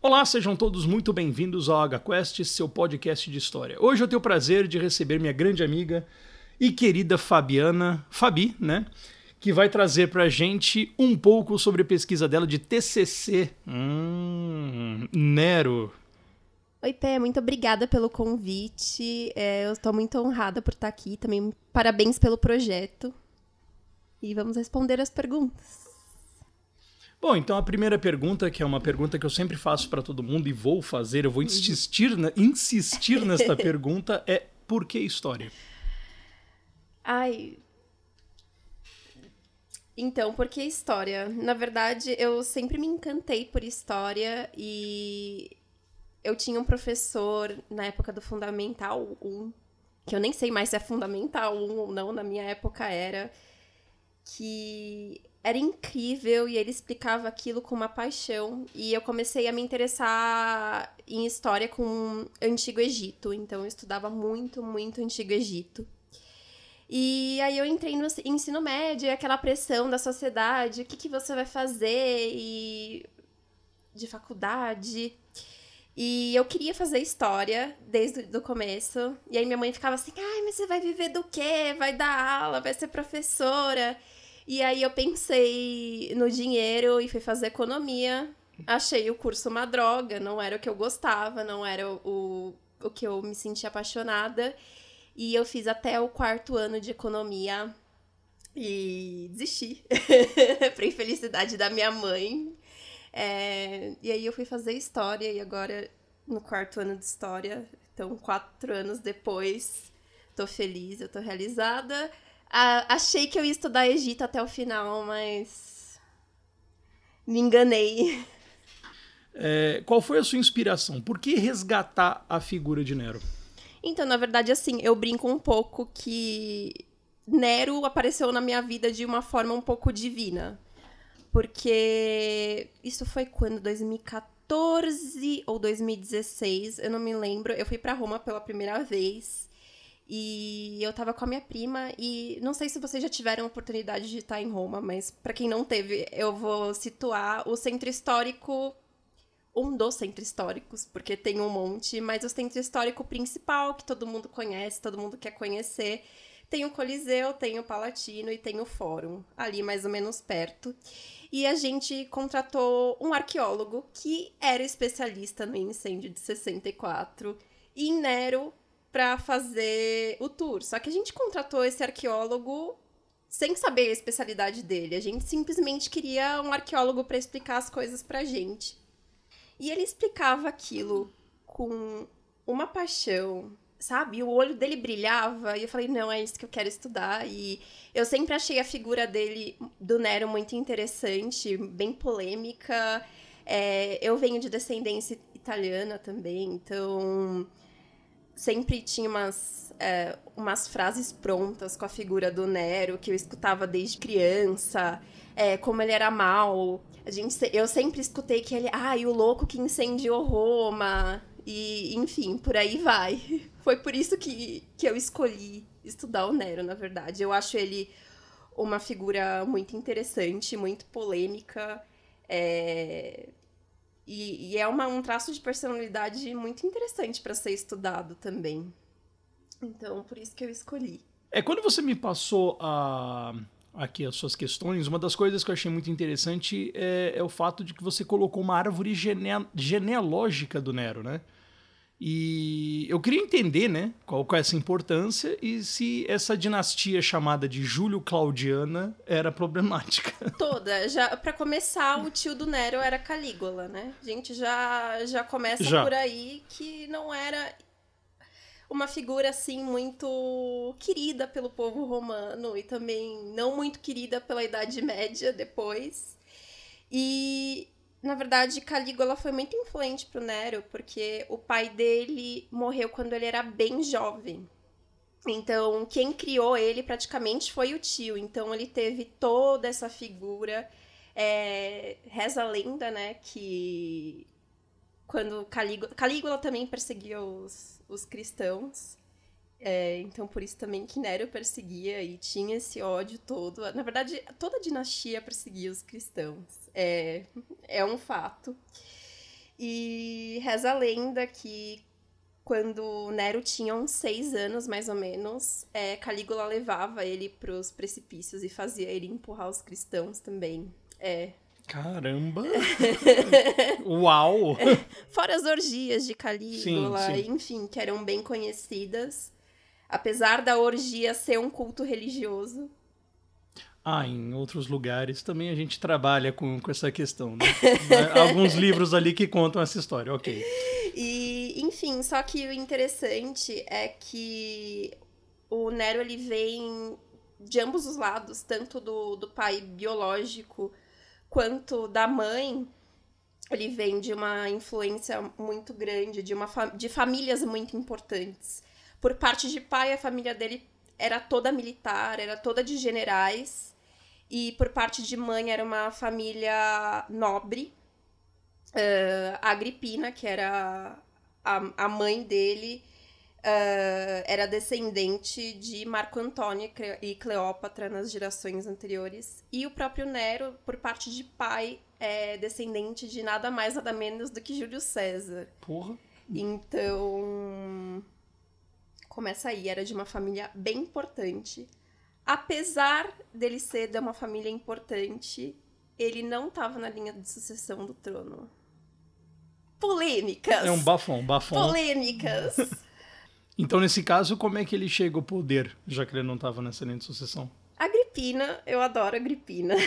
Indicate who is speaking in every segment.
Speaker 1: Olá, sejam todos muito bem-vindos ao HQuest, seu podcast de história. Hoje eu tenho o prazer de receber minha grande amiga e querida Fabiana, Fabi, né? Que vai trazer pra gente um pouco sobre a pesquisa dela de TCC. Hum, Nero.
Speaker 2: Oi, Pé, muito obrigada pelo convite. É, eu estou muito honrada por estar aqui. Também parabéns pelo projeto. E vamos responder as perguntas.
Speaker 1: Bom, então a primeira pergunta, que é uma pergunta que eu sempre faço para todo mundo e vou fazer, eu vou
Speaker 2: Uhum.
Speaker 1: insistir, na- insistir nesta pergunta, é por que história?
Speaker 2: Ai. Então, por que história? Na verdade, eu sempre me encantei por história e eu tinha um professor na época do Fundamental 1, que eu nem sei mais se é Fundamental 1 ou não, na minha época era, que era incrível e ele explicava aquilo com uma paixão. E eu comecei a me interessar em história com Antigo Egito. Então, eu estudava muito, muito Antigo Egito. E aí eu entrei no ensino médio, aquela pressão da sociedade, o que, que você vai fazer e de faculdade. E eu queria fazer história desde o começo. E aí minha mãe ficava assim: "Ai, mas você vai viver do quê? Vai dar aula, vai ser professora?" E aí eu pensei no dinheiro e fui fazer economia. Achei o curso uma droga, não era o que eu gostava, não era o, o, que eu me sentia apaixonada. E eu fiz até o quarto ano de economia e desisti. pra infelicidade da minha mãe. É, e aí eu fui fazer história e agora no quarto ano de história, então quatro anos depois, tô feliz, eu tô realizada. Ah, achei que eu ia estudar Egito até o final, mas me enganei.
Speaker 1: É, qual foi a sua inspiração? Por que resgatar a figura de Nero?
Speaker 2: Então, na verdade, assim, eu brinco um pouco que Nero apareceu na minha vida de uma forma um pouco divina. Porque isso foi quando? 2014 ou 2016, eu não me lembro. Eu fui para Roma pela primeira vez. E eu tava com a minha prima e não sei se vocês já tiveram a oportunidade de estar em Roma, mas para quem não teve, eu vou situar o centro histórico um dos centros históricos, porque tem um monte, mas o centro histórico principal, que todo mundo conhece, todo mundo quer conhecer, tem o Coliseu, tem o Palatino e tem o Fórum, ali mais ou menos perto. E a gente contratou um arqueólogo que era especialista no incêndio de 64 e Nero para fazer o tour. Só que a gente contratou esse arqueólogo sem saber a especialidade dele. A gente simplesmente queria um arqueólogo para explicar as coisas pra gente. E ele explicava aquilo com uma paixão, sabe? O olho dele brilhava e eu falei, não, é isso que eu quero estudar. E eu sempre achei a figura dele, do Nero, muito interessante, bem polêmica. É, eu venho de descendência italiana também, então sempre tinha umas, é, umas frases prontas com a figura do Nero que eu escutava desde criança, é, como ele era mal. A gente, eu sempre escutei que ele, ah, o louco que incendiou Roma, e enfim, por aí vai. Foi por isso que, que eu escolhi estudar o Nero, na verdade. Eu acho ele uma figura muito interessante, muito polêmica, é, e, e, é uma, um traço de personalidade muito interessante para ser estudado também. Então, por isso que eu escolhi.
Speaker 1: É, quando você me passou a, aqui as suas questões, uma das coisas que eu achei muito interessante é, é o fato de que você colocou uma árvore gene, genealógica do Nero, né? E eu queria entender, né, qual, qual é essa importância e se essa dinastia chamada de Júlio Claudiana era problemática.
Speaker 2: Toda. Já para começar, o tio do Nero era Calígula, né? A gente já já começa já. por aí que não era uma figura assim muito querida pelo povo romano e também não muito querida pela Idade Média depois. E na verdade, Calígula foi muito influente pro Nero, porque o pai dele morreu quando ele era bem jovem. Então, quem criou ele praticamente foi o tio. Então, ele teve toda essa figura. É, reza a lenda, né, que quando Calígula, Calígula também perseguia os, os cristãos. É, então, por isso também que Nero perseguia e tinha esse ódio todo. Na verdade, toda a dinastia perseguia os cristãos. É, é um fato. E reza a lenda que quando Nero tinha uns seis anos, mais ou menos, é, Calígula levava ele pros precipícios e fazia ele empurrar os cristãos também. É.
Speaker 1: Caramba! Uau!
Speaker 2: Fora as orgias de Calígula, sim, sim. enfim, que eram bem conhecidas. Apesar da orgia ser um culto religioso.
Speaker 1: Ah, em outros lugares também a gente trabalha com, com essa questão, né? Alguns livros ali que contam essa história, ok.
Speaker 2: E, enfim, só que o interessante é que o Nero ele vem de ambos os lados, tanto do, do pai biológico quanto da mãe. Ele vem de uma influência muito grande, de, uma de famílias muito importantes. Por parte de pai, a família dele era toda militar, era toda de generais. E por parte de mãe, era uma família nobre. Uh, a Agripina, que era a, a mãe dele, uh, era descendente de Marco Antônio e Cleópatra nas gerações anteriores. E o próprio Nero, por parte de pai, é descendente de nada mais, nada menos do que Júlio César.
Speaker 1: Porra.
Speaker 2: Então começa aí, era de uma família bem importante. Apesar dele ser de uma família importante, ele não estava na linha de sucessão do trono. Polêmicas.
Speaker 1: É um bafão, bafão.
Speaker 2: Polêmicas.
Speaker 1: então, nesse caso, como é que ele chega ao poder, já que ele não estava nessa linha de sucessão?
Speaker 2: Agripina, eu adoro Agripina.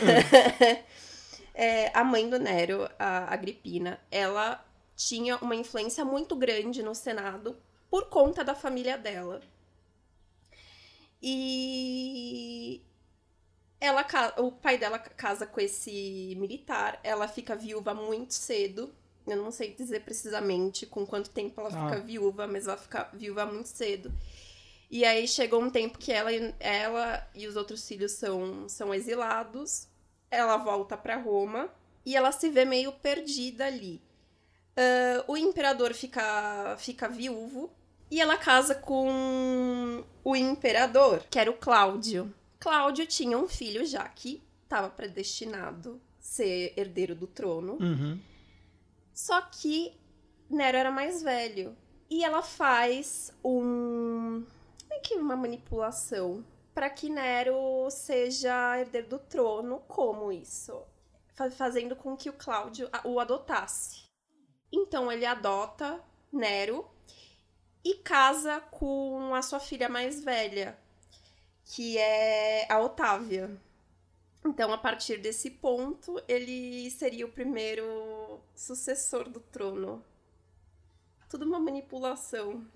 Speaker 2: É. a mãe do Nero, a Agripina, ela tinha uma influência muito grande no Senado por conta da família dela. E ela o pai dela casa com esse militar, ela fica viúva muito cedo. Eu não sei dizer precisamente com quanto tempo ela ah. fica viúva, mas ela fica viúva muito cedo. E aí chegou um tempo que ela, ela e os outros filhos são, são exilados. Ela volta para Roma e ela se vê meio perdida ali. Uh, o imperador fica, fica viúvo e ela casa com o imperador, que era o Cláudio. Cláudio tinha um filho já que estava predestinado ser herdeiro do trono.
Speaker 1: Uhum.
Speaker 2: Só que Nero era mais velho. E ela faz um. Como é que uma manipulação? para que Nero seja herdeiro do trono. Como isso? Fazendo com que o Cláudio o adotasse. Então ele adota Nero e casa com a sua filha mais velha, que é a Otávia. Então, a partir desse ponto, ele seria o primeiro sucessor do trono. Tudo uma manipulação.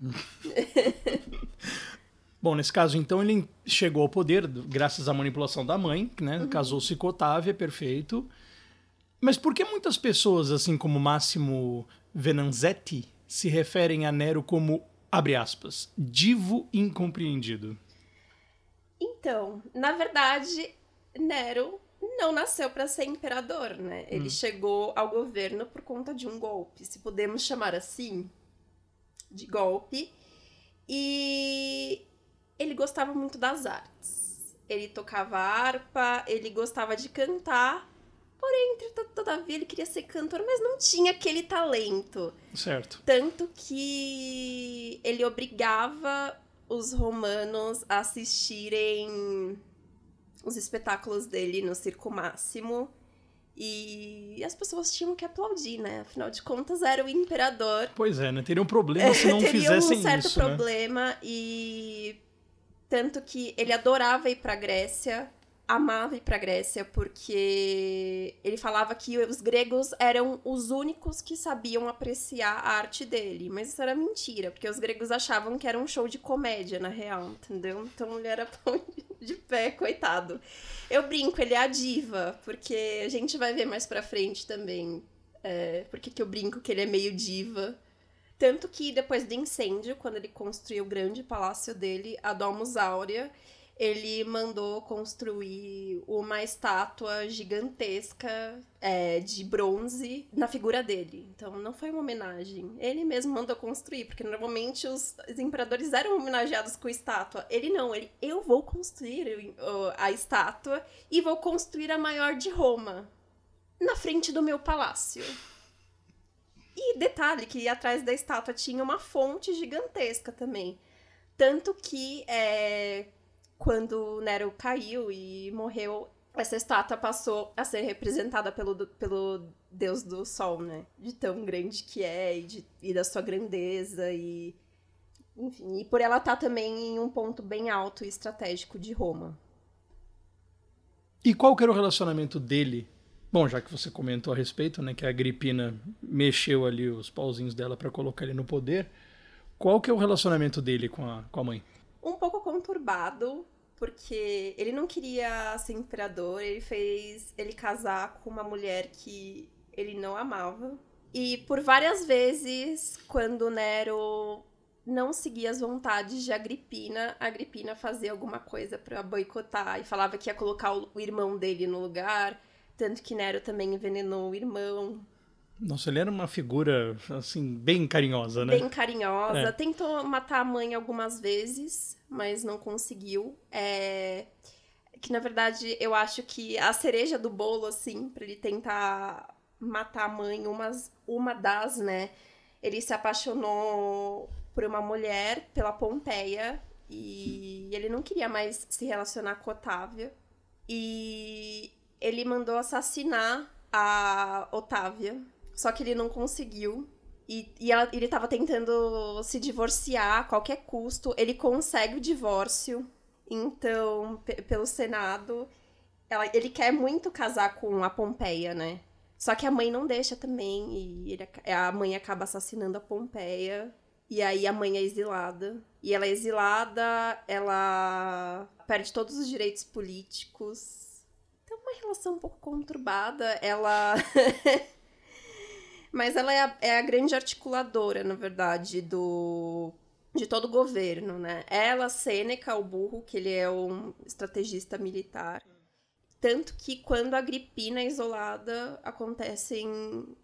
Speaker 1: Bom, nesse caso, então, ele chegou ao poder graças à manipulação da mãe, né? Uhum. Casou-se com Otávia, perfeito. Mas por que muitas pessoas, assim como Máximo Venanzetti, se referem a Nero como abre aspas, divo incompreendido.
Speaker 2: Então, na verdade, Nero não nasceu para ser imperador, né? Ele hum. chegou ao governo por conta de um golpe, se podemos chamar assim, de golpe. E ele gostava muito das artes. Ele tocava harpa, ele gostava de cantar Porém, todavia, ele queria ser cantor, mas não tinha aquele talento.
Speaker 1: Certo.
Speaker 2: Tanto que ele obrigava os romanos a assistirem os espetáculos dele no Circo Máximo. E as pessoas tinham que aplaudir, né? Afinal de contas, era o imperador.
Speaker 1: Pois é, né? Teria um problema se não fizessem isso,
Speaker 2: um certo
Speaker 1: isso,
Speaker 2: problema
Speaker 1: né?
Speaker 2: e... Tanto que ele adorava ir pra Grécia amava ir para Grécia porque ele falava que os gregos eram os únicos que sabiam apreciar a arte dele, mas isso era mentira, porque os gregos achavam que era um show de comédia na real, entendeu? Então ele era pão de pé, coitado. Eu brinco, ele é a diva, porque a gente vai ver mais pra frente também. É, porque que eu brinco que ele é meio diva. Tanto que depois do incêndio, quando ele construiu o grande palácio dele, a Domus Áurea, ele mandou construir uma estátua gigantesca é, de bronze na figura dele. Então não foi uma homenagem. Ele mesmo mandou construir, porque normalmente os, imperadores eram homenageados com estátua. Ele não, ele eu vou construir a estátua e vou construir a maior de Roma na frente do meu palácio. E E detalhe que atrás da estátua tinha uma fonte gigantesca também. Tanto que é, quando Nero caiu e morreu, essa estátua passou a ser representada pelo, pelo deus do sol, né? De tão grande que é e, de, e da sua grandeza e enfim, e por ela estar tá também em um ponto bem alto e estratégico de Roma.
Speaker 1: E qual que era o relacionamento dele? Bom, já que você comentou a respeito, né, que a Agripina mexeu ali os pauzinhos dela para colocar ele no poder, qual que é o relacionamento dele com a, com a mãe?
Speaker 2: Um pouco conturbado, porque ele não queria ser imperador, ele fez ele casar com uma mulher que ele não amava. E por várias vezes, quando Nero não seguia as vontades de Agripina, Agripina fazia alguma coisa para boicotar e falava que ia colocar o irmão dele no lugar, tanto que Nero também envenenou o irmão.
Speaker 1: Nossa, ele era uma figura, assim, bem carinhosa, né?
Speaker 2: Bem carinhosa. É. Tentou matar a mãe algumas vezes, mas não conseguiu. É... Que, na verdade, eu acho que a cereja do bolo, assim, pra ele tentar matar a mãe, umas, uma das, né? Ele se apaixonou por uma mulher, pela Pompeia, e ele não queria mais se relacionar com Otávia. E ele mandou assassinar a Otávia, só que ele não conseguiu. E, e ela, ele estava tentando se divorciar a qualquer custo. Ele consegue o divórcio, então, pelo Senado. Ela, ele quer muito casar com a Pompeia, né? Só que a mãe não deixa também, e ele, a mãe acaba assassinando a Pompeia. E aí a mãe é exilada. E ela é exilada, ela perde todos os direitos políticos. Então, uma relação um pouco conturbada. Ela. Mas ela é a, é a grande articuladora, na verdade, do de todo o governo, né? Ela, Sêneca, o burro, que ele é um estrategista militar, tanto que quando a Agripina é isolada, acontecem.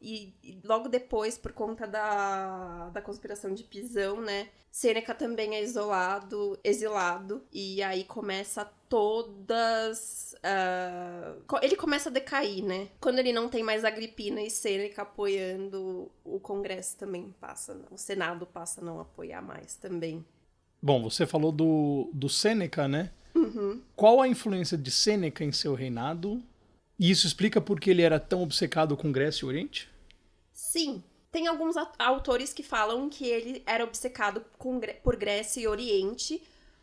Speaker 2: E, e, logo depois, por conta da, da conspiração de Pisão, né? Sêneca também é isolado, exilado. E aí começa todas. Uh, ele começa a decair, né? Quando ele não tem mais Agripina e Sêneca apoiando, o Congresso também passa. O Senado passa a não apoiar mais também.
Speaker 1: Bom, você falou do, do Sêneca, né?
Speaker 2: Uhum.
Speaker 1: Qual a influência de Sêneca em seu reinado? E isso explica por que ele era tão obcecado com Grécia e Oriente?
Speaker 2: Sim. Tem alguns autores que falam que ele era obcecado com, por Grécia e Oriente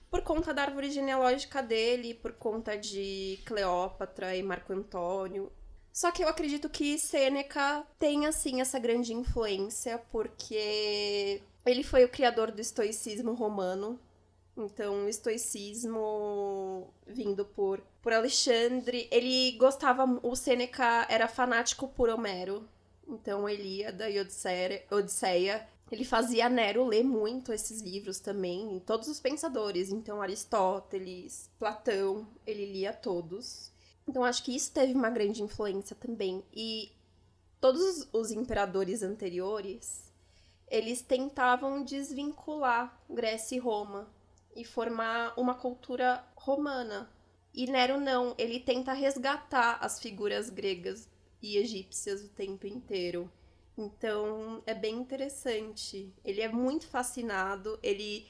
Speaker 2: por conta da árvore genealógica dele, por conta de Cleópatra e Marco Antônio. Só que eu acredito que Sêneca tem, assim, essa grande influência, porque ele foi o criador do estoicismo romano, então, o estoicismo vindo por, por Alexandre, ele gostava, o Sêneca era fanático por Homero. Então, Elíada e Odisseia, ele fazia Nero ler muito esses livros também, todos os pensadores. Então, Aristóteles, Platão, ele lia todos. Então, acho que isso teve uma grande influência também. E todos os imperadores anteriores, eles tentavam desvincular Grécia e Roma e formar uma cultura romana. E Nero não, ele tenta resgatar as figuras gregas e egípcias o tempo inteiro. Então é bem interessante. Ele é muito fascinado, ele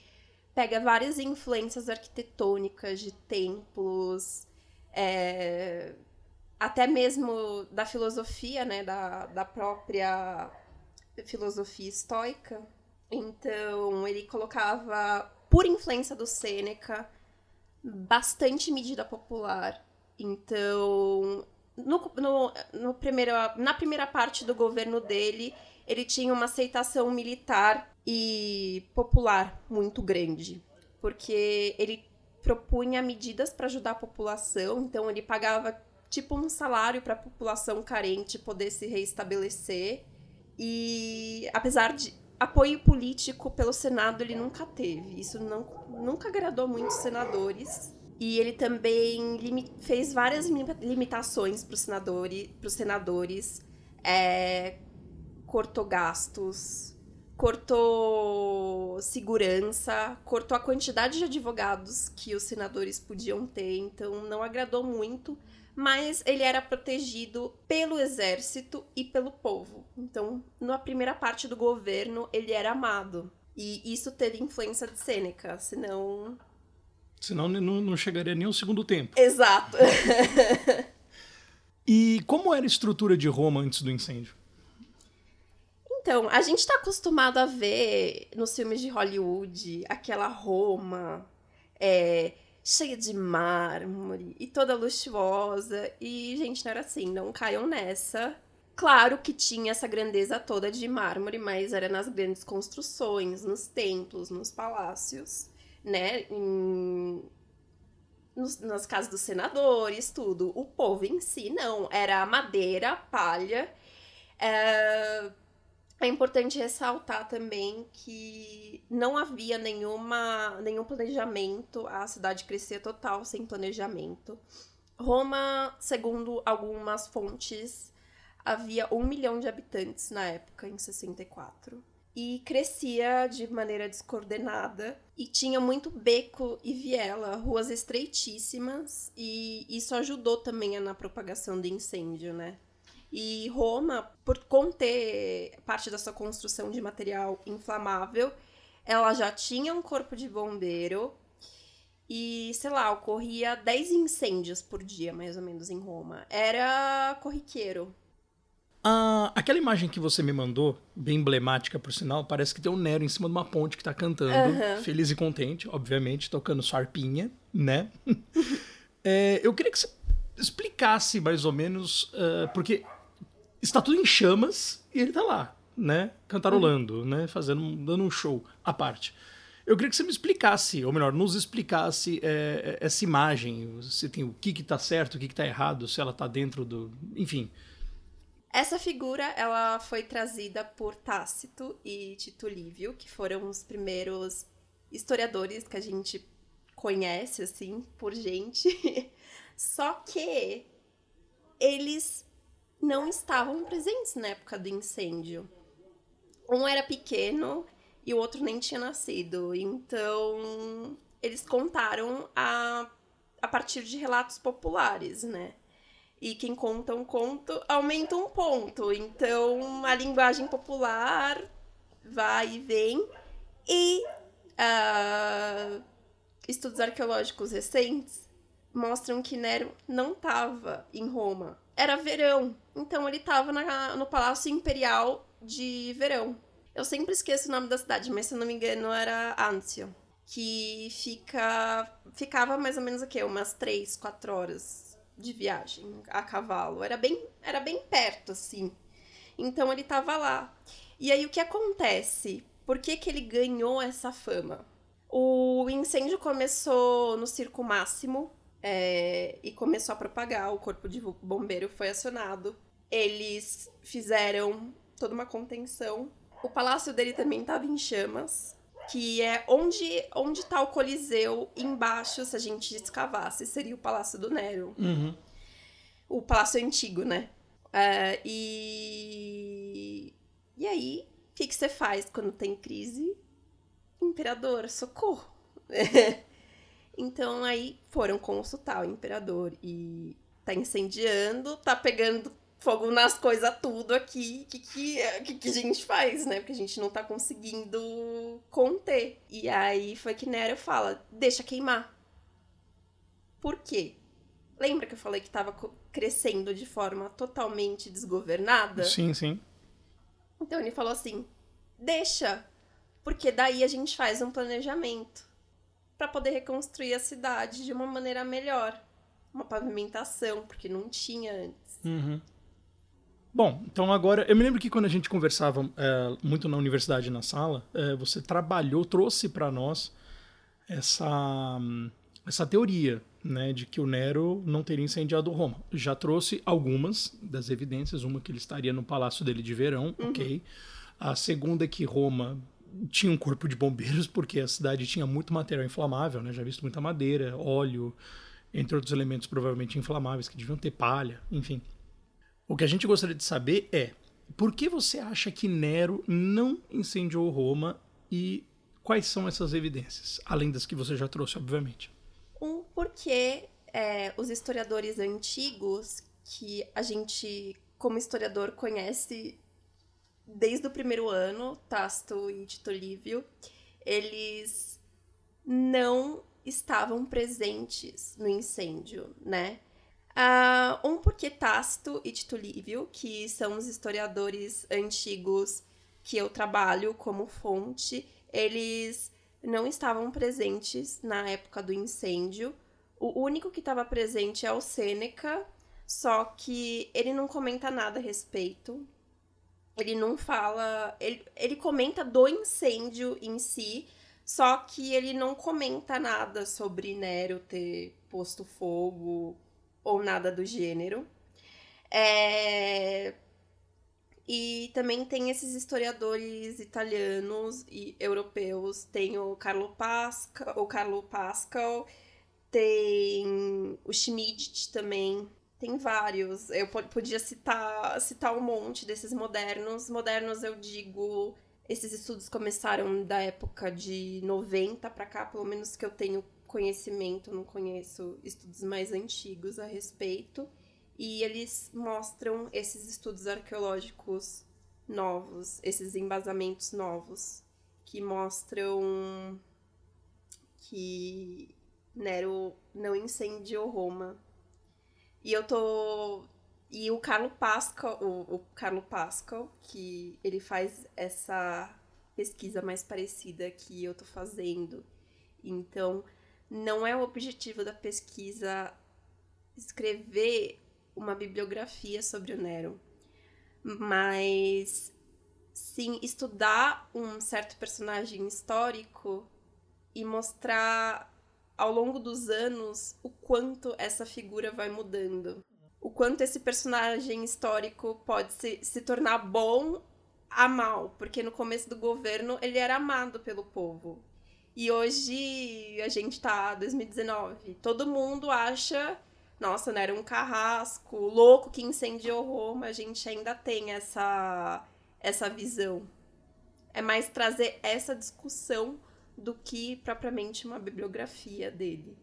Speaker 2: pega várias influências arquitetônicas de templos, é, até mesmo da filosofia, né, da, da própria filosofia estoica. Então ele colocava por influência do Sêneca, bastante medida popular. Então, no, no, no na primeira parte do governo dele, ele tinha uma aceitação militar e popular muito grande, porque ele propunha medidas para ajudar a população, então ele pagava tipo um salário para a população carente poder se reestabelecer. E apesar de apoio político pelo Senado ele nunca teve. Isso não, nunca agradou muitos senadores. E ele também fez várias limitações para os senadores, senadores é, cortou gastos, cortou segurança, cortou a quantidade de advogados que os senadores podiam ter, então não agradou muito. Mas ele era protegido pelo exército e pelo povo. Então, na primeira parte do governo, ele era amado. E isso teve influência de Sêneca, senão.
Speaker 1: Senão não, não chegaria nem ao segundo tempo.
Speaker 2: Exato.
Speaker 1: e como era a estrutura de Roma antes do incêndio?
Speaker 2: Então, a gente está acostumado a ver nos filmes de Hollywood aquela Roma é, cheia de mármore e toda luxuosa. E, gente, não era assim, não caiam nessa. Claro que tinha essa grandeza toda de mármore, mas era nas grandes construções, nos templos, nos palácios, né? Em, nos, nas casas dos senadores, tudo. O povo em si, não. Era madeira, palha. É é importante ressaltar também que não havia nenhuma, nenhum planejamento, a cidade crescia total sem planejamento. Roma, segundo algumas fontes, havia um milhão de habitantes na época, em 64. E crescia de maneira descoordenada e tinha muito beco e viela, ruas estreitíssimas, e isso ajudou também na propagação do incêndio, né? E Roma, por conter parte da sua construção de material inflamável, ela já tinha um corpo de bombeiro e, sei lá, ocorria 10 incêndios por dia, mais ou menos, em Roma. Era corriqueiro.
Speaker 1: Ah, aquela imagem que você me mandou, bem emblemática por sinal, parece que tem um Nero em cima de uma ponte que tá cantando, uhum. feliz e contente, obviamente, tocando sua arpinha, né? é, eu queria que você explicasse mais ou menos, uh, porque está tudo em chamas e ele está lá, né? Cantarolando, uhum. né? Fazendo, dando um show à parte. Eu queria que você me explicasse, ou melhor, nos explicasse é, é essa imagem, se tem o que que tá certo, o que que tá errado, se ela está dentro do, enfim.
Speaker 2: Essa figura, ela foi trazida por Tácito e Tito Livio, que foram os primeiros historiadores que a gente conhece assim por gente. Só que eles não estavam presentes na época do incêndio. Um era pequeno e o outro nem tinha nascido. Então, eles contaram a, a partir de relatos populares, né? E quem conta um conto aumenta um ponto. Então, a linguagem popular vai e vem. E uh, estudos arqueológicos recentes mostram que Nero não estava em Roma era verão. Então ele tava na, no Palácio Imperial de Verão. Eu sempre esqueço o nome da cidade, mas se eu não me engano era Anzio. Que fica, ficava mais ou menos aqui, umas três, quatro horas de viagem a cavalo. Era bem, era bem perto, assim. Então ele tava lá. E aí o que acontece? Por que, que ele ganhou essa fama? O incêndio começou no Circo Máximo, é, e começou a propagar. O corpo de bombeiro foi acionado. Eles fizeram toda uma contenção. O palácio dele também estava em chamas, que é onde onde está o Coliseu embaixo, se a gente escavasse, seria o Palácio do Nero.
Speaker 1: Uhum.
Speaker 2: O palácio antigo, né? É, e e aí, o que, que você faz quando tem crise? Imperador, socorro! Então aí foram consultar o imperador e tá incendiando, tá pegando fogo nas coisas tudo aqui. O que, que, que, que, a gente faz, né? Porque a gente não tá conseguindo conter. E aí foi que Nero fala: deixa queimar. Por quê? Lembra que eu falei que tava crescendo de forma totalmente desgovernada?
Speaker 1: Sim, sim.
Speaker 2: Então ele falou assim: deixa, porque daí a gente faz um planejamento para poder reconstruir a cidade de uma maneira melhor. Uma pavimentação, porque não tinha antes.
Speaker 1: Uhum. Bom, então agora, eu me lembro que quando a gente conversava é, muito na universidade, na sala, é, você trabalhou, trouxe para nós essa, essa teoria, né, de que o Nero não teria incendiado Roma. Já trouxe algumas das evidências, uma que ele estaria no palácio dele de verão, uhum. ok. A segunda é que Roma tinha um corpo de bombeiros, porque a cidade tinha muito material inflamável, né? Já visto muita madeira, óleo, entre outros elementos provavelmente inflamáveis que deviam ter palha, enfim. O que a gente gostaria de saber é por que você acha que Nero não incendiou Roma e quais são essas evidências, além das que você já trouxe, obviamente?
Speaker 2: Um, porque é, os historiadores antigos, que a gente, como historiador, conhece desde o primeiro ano, Tasto e Tito Livio, eles não estavam presentes no incêndio, né? Uh, um porque Tasto e Tito que são os historiadores antigos que eu trabalho como fonte, eles não estavam presentes na época do incêndio. O único que estava presente é o Sêneca, só que ele não comenta nada a respeito. Ele não fala. Ele, ele comenta do incêndio em si, só que ele não comenta nada sobre Nero ter posto fogo ou nada do gênero. É... E também tem esses historiadores italianos e europeus. Tem o Carlo Pascal, o Carlo Pascal, tem o Schmidt também. Tem vários. Eu podia citar, citar um monte desses modernos. Modernos, eu digo, esses estudos começaram da época de 90 para cá, pelo menos que eu tenho conhecimento, não conheço estudos mais antigos a respeito. E eles mostram esses estudos arqueológicos novos, esses embasamentos novos, que mostram que Nero não incendiou Roma. E eu tô. E o Carlo Pascal, o, o Carlo Pascal, que ele faz essa pesquisa mais parecida que eu tô fazendo. Então, não é o objetivo da pesquisa escrever uma bibliografia sobre o Nero, mas sim estudar um certo personagem histórico e mostrar ao longo dos anos o quanto essa figura vai mudando. O quanto esse personagem histórico pode se, se tornar bom a mal, porque no começo do governo ele era amado pelo povo. E hoje a gente tá 2019. Todo mundo acha, nossa, não era um carrasco, louco que incendiou Roma. A gente ainda tem essa essa visão. É mais trazer essa discussão do que propriamente uma bibliografia dele.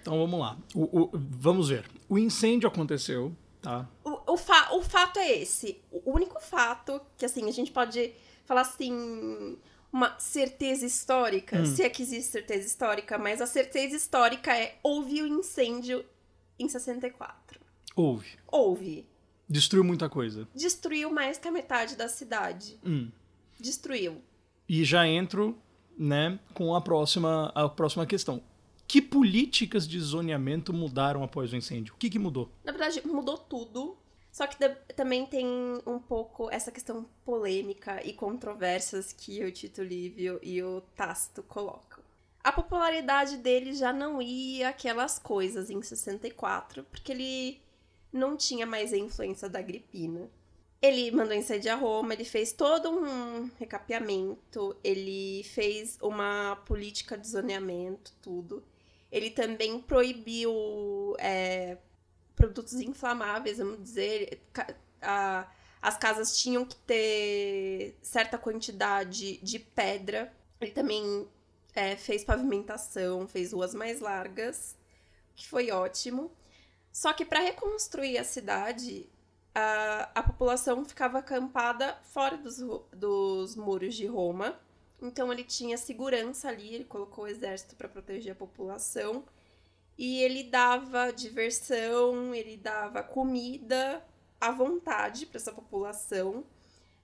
Speaker 1: Então vamos lá. O, o, vamos ver. O incêndio aconteceu, tá?
Speaker 2: O, o, fa o fato é esse. O único fato que, assim, a gente pode falar assim uma certeza histórica, hum. se é que existe certeza histórica, mas a certeza histórica é houve o um incêndio em 64.
Speaker 1: Houve.
Speaker 2: Houve.
Speaker 1: Destruiu muita coisa.
Speaker 2: Destruiu mais que a metade da cidade.
Speaker 1: Hum.
Speaker 2: Destruiu.
Speaker 1: E já entro, né, com a próxima, a próxima questão. Que políticas de zoneamento mudaram após o incêndio? O que, que mudou?
Speaker 2: Na verdade, mudou tudo. Só que também tem um pouco essa questão polêmica e controversas que o Tito Livio e o Tasto colocam. A popularidade dele já não ia aquelas coisas em 64, porque ele não tinha mais a influência da Agripina. Ele mandou incendiar Roma, ele fez todo um recapeamento, ele fez uma política de zoneamento, tudo. Ele também proibiu é, produtos inflamáveis, vamos dizer. A, as casas tinham que ter certa quantidade de pedra. Ele também é, fez pavimentação, fez ruas mais largas, que foi ótimo. Só que para reconstruir a cidade, a, a população ficava acampada fora dos, dos muros de Roma. Então ele tinha segurança ali, ele colocou o exército para proteger a população. E ele dava diversão, ele dava comida à vontade para essa população.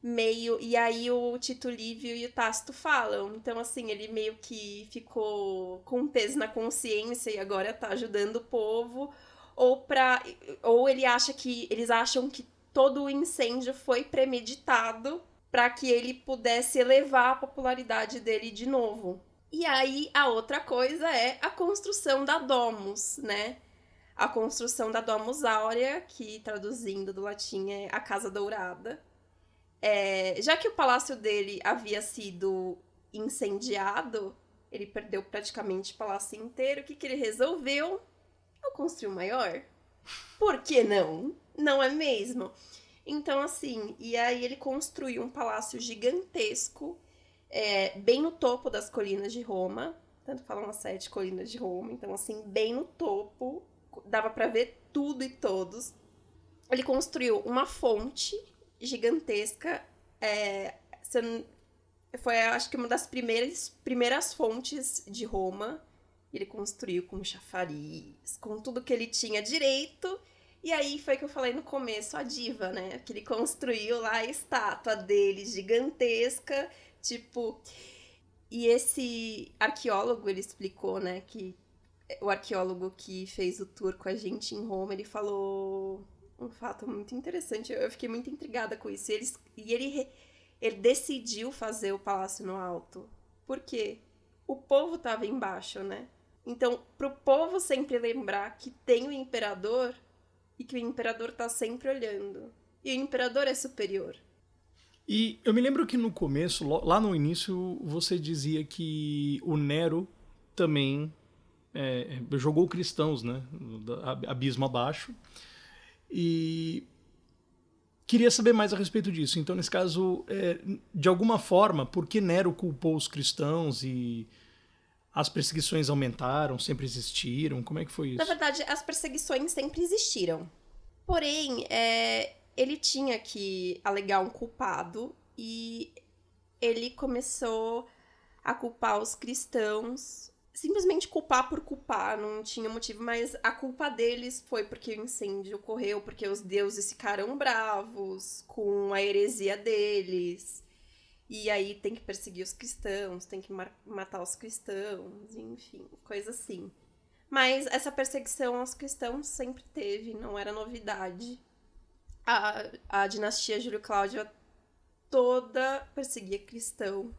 Speaker 2: Meio. E aí o Tito Livio e o Tácito falam. Então, assim, ele meio que ficou com um peso na consciência e agora tá ajudando o povo. Ou pra. Ou ele acha que. Eles acham que todo o incêndio foi premeditado para que ele pudesse elevar a popularidade dele de novo. E aí a outra coisa é a construção da Domus, né? A construção da Domus Áurea, que traduzindo do latim é a Casa Dourada. É, já que o palácio dele havia sido incendiado, ele perdeu praticamente o palácio inteiro. O que, que ele resolveu? Eu construí um maior. Por que não? Não é mesmo? Então, assim, e aí ele construiu um palácio gigantesco é, bem no topo das colinas de Roma. Tanto falam as sete colinas de Roma. Então, assim, bem no topo dava para ver tudo e todos. Ele construiu uma fonte gigantesca. É, foi, acho que, uma das primeiras, primeiras fontes de Roma. Ele construiu com chafariz, com tudo que ele tinha direito. E aí foi que eu falei no começo, a diva, né? Que ele construiu lá a estátua dele, gigantesca, tipo. E esse arqueólogo, ele explicou, né, que o arqueólogo que fez o tour com a gente em Roma, ele falou um fato muito interessante. Eu fiquei muito intrigada com isso. E ele, e ele, ele decidiu fazer o palácio no alto. Por quê? O povo estava embaixo, né? Então, para o povo sempre lembrar que tem o imperador e que o imperador está sempre olhando. E o imperador é superior.
Speaker 1: E eu me lembro que no começo, lá no início, você dizia que o Nero também é, jogou cristãos, né? Abismo abaixo. E queria saber mais a respeito disso. Então, nesse caso, é, de alguma forma, por que Nero culpou os cristãos e as perseguições aumentaram, sempre existiram? Como é que foi isso?
Speaker 2: Na verdade, as perseguições sempre existiram. Porém, é, ele tinha que alegar um culpado e ele começou a culpar os cristãos simplesmente culpar por culpar, não tinha motivo, mas a culpa deles foi porque o incêndio ocorreu, porque os deuses ficaram bravos com a heresia deles. E aí tem que perseguir os cristãos, tem que matar os cristãos, enfim, coisa assim. Mas essa perseguição aos cristãos sempre teve, não era novidade. A, a dinastia Júlio Cláudia toda perseguia cristão.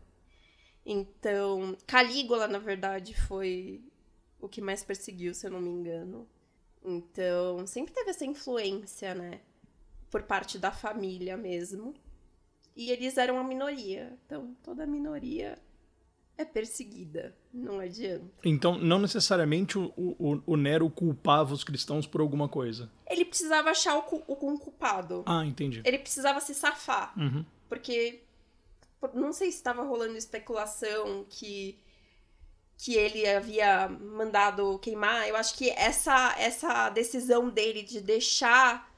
Speaker 2: Então, Calígula, na verdade, foi o que mais perseguiu, se eu não me engano. Então, sempre teve essa influência, né? Por parte da família mesmo. E eles eram a minoria. Então, toda minoria é perseguida. Não adianta.
Speaker 1: Então, não necessariamente o, o, o Nero culpava os cristãos por alguma coisa.
Speaker 2: Ele precisava achar o, o, um culpado.
Speaker 1: Ah, entendi.
Speaker 2: Ele precisava se safar.
Speaker 1: Uhum.
Speaker 2: Porque não sei se estava rolando especulação que que ele havia mandado queimar. Eu acho que essa essa decisão dele de deixar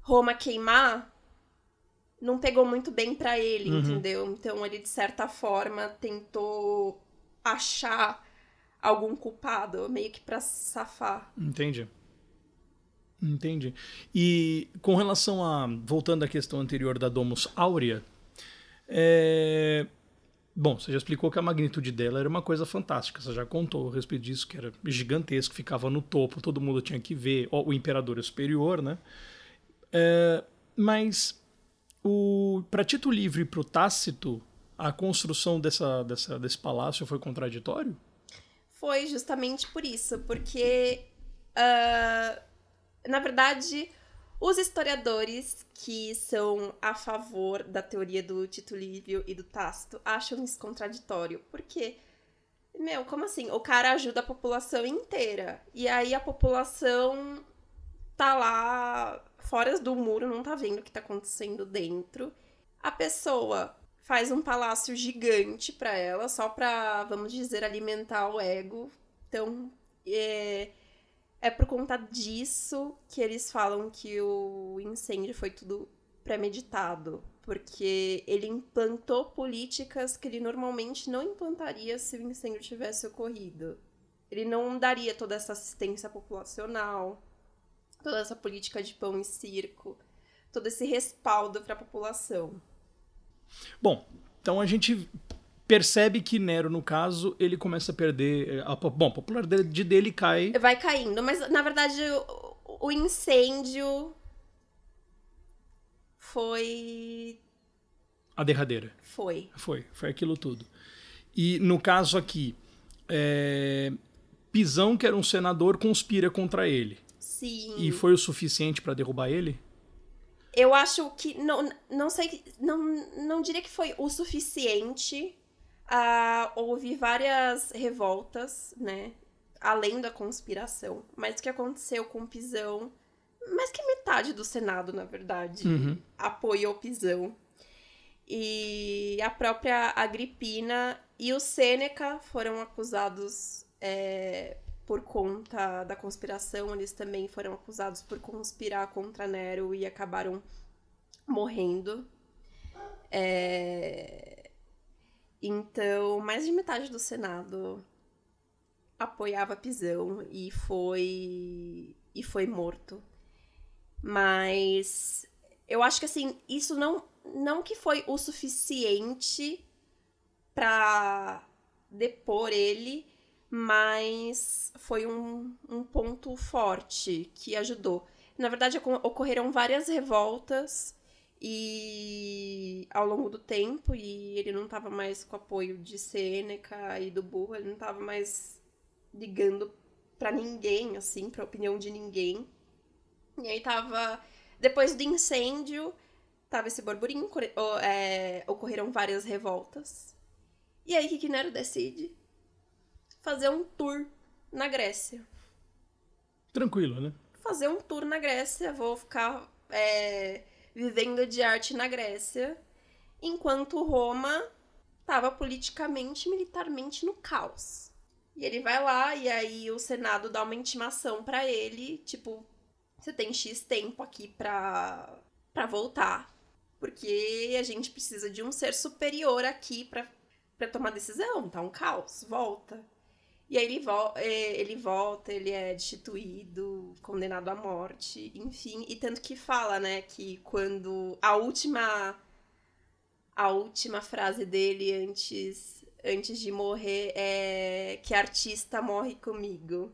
Speaker 2: Roma queimar não pegou muito bem para ele, uhum. entendeu? Então ele de certa forma tentou achar algum culpado, meio que para se safar.
Speaker 1: Entendi. Entendi. E com relação a voltando à questão anterior da Domus Áurea, é... Bom, você já explicou que a magnitude dela era uma coisa fantástica. Você já contou a respeito disso, que era gigantesco, ficava no topo, todo mundo tinha que ver. O imperador é superior, né? É... Mas para Tito Livre e para o Tácito, a construção dessa, dessa, desse palácio foi contraditório?
Speaker 2: Foi justamente por isso, porque, uh, na verdade, os historiadores que são a favor da teoria do Tito Livio e do Tácito acham isso contraditório. Porque, meu, como assim? O cara ajuda a população inteira. E aí a população tá lá fora do muro, não tá vendo o que tá acontecendo dentro. A pessoa faz um palácio gigante para ela, só pra, vamos dizer, alimentar o ego. Então, é é por conta disso que eles falam que o incêndio foi tudo premeditado. Porque ele implantou políticas que ele normalmente não implantaria se o incêndio tivesse ocorrido. Ele não daria toda essa assistência populacional, toda essa política de pão e circo, todo esse respaldo para a população.
Speaker 1: Bom, então a gente percebe que Nero, no caso, ele começa a perder. A, bom, a popularidade dele cai.
Speaker 2: Vai caindo, mas na verdade o, o incêndio foi.
Speaker 1: A derradeira.
Speaker 2: Foi.
Speaker 1: Foi, foi aquilo tudo. E no caso aqui, é... Pisão, que era um senador, conspira contra ele.
Speaker 2: Sim.
Speaker 1: E foi o suficiente para derrubar ele?
Speaker 2: Eu acho que. Não, não sei. Não, não diria que foi o suficiente uh, houve várias revoltas, né? Além da conspiração. Mas o que aconteceu com o Pisão, mais que metade do Senado, na verdade,
Speaker 1: uhum.
Speaker 2: apoiou o Pisão. E a própria Agripina e o Sêneca foram acusados é, por conta da conspiração, eles também foram acusados por conspirar contra Nero e acabaram morrendo. É... Então, mais de metade do Senado apoiava Pisão e foi e foi morto. Mas eu acho que assim, isso não não que foi o suficiente para depor ele, mas foi um, um ponto forte que ajudou. Na verdade, ocorreram várias revoltas e ao longo do tempo, e ele não estava mais com apoio de Sêneca e do Burro, ele não estava mais ligando para ninguém, assim, pra opinião de ninguém. E aí tava. Depois do incêndio, tava esse burburinho, é, ocorreram várias revoltas. E aí, que Nero decide? Fazer um tour na Grécia.
Speaker 1: Tranquilo, né?
Speaker 2: Fazer um tour na Grécia, vou ficar é, vivendo de arte na Grécia, enquanto Roma estava politicamente e militarmente no caos. E ele vai lá e aí o Senado dá uma intimação para ele, tipo, você tem X tempo aqui pra, pra voltar. Porque a gente precisa de um ser superior aqui pra tomar decisão. Tá um caos, volta. E aí ele, vo é, ele volta, ele é destituído, condenado à morte, enfim. E tanto que fala, né, que quando a última a última frase dele antes antes de morrer é que artista morre comigo.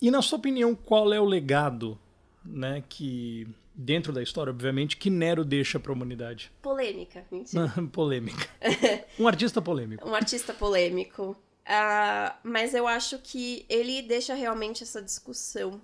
Speaker 1: E na sua opinião, qual é o legado, né, que dentro da história, obviamente, que Nero deixa para a humanidade?
Speaker 2: Polêmica, mentira.
Speaker 1: polêmica. um artista polêmico.
Speaker 2: um artista polêmico. Uh, mas eu acho que ele deixa realmente essa discussão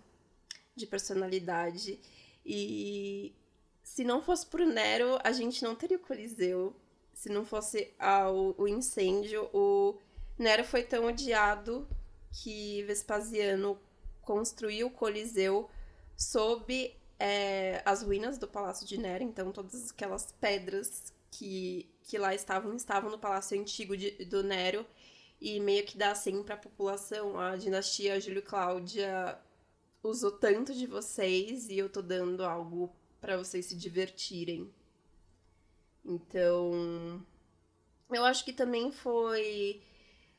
Speaker 2: de personalidade. E se não fosse por Nero, a gente não teria o Coliseu. Se não fosse ao, o incêndio, o Nero foi tão odiado que Vespasiano construiu o Coliseu sob é, as ruínas do Palácio de Nero. Então, todas aquelas pedras que, que lá estavam, estavam no Palácio Antigo de, do Nero e meio que dá assim para a população, a dinastia Júlio Cláudia usou tanto de vocês e eu tô dando algo para vocês se divertirem. Então, eu acho que também foi